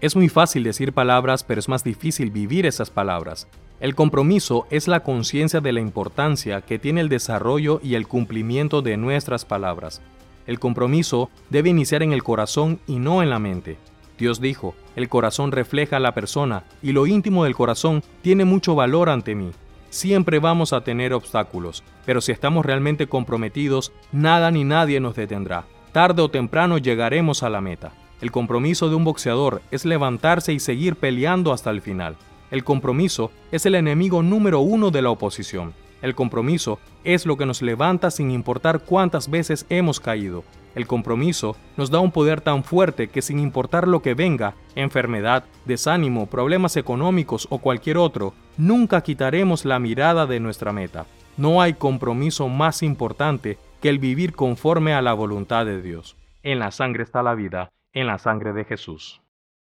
Es muy fácil decir palabras, pero es más difícil vivir esas palabras. El compromiso es la conciencia de la importancia que tiene el desarrollo y el cumplimiento de nuestras palabras. El compromiso debe iniciar en el corazón y no en la mente. Dios dijo, el corazón refleja a la persona y lo íntimo del corazón tiene mucho valor ante mí. Siempre vamos a tener obstáculos, pero si estamos realmente comprometidos, nada ni nadie nos detendrá. Tarde o temprano llegaremos a la meta. El compromiso de un boxeador es levantarse y seguir peleando hasta el final. El compromiso es el enemigo número uno de la oposición. El compromiso es lo que nos levanta sin importar cuántas veces hemos caído. El compromiso nos da un poder tan fuerte que sin importar lo que venga, enfermedad, desánimo, problemas económicos o cualquier otro, nunca quitaremos la mirada de nuestra meta. No hay compromiso más importante que el vivir conforme a la voluntad de Dios. En la sangre está la vida en la sangre de Jesús.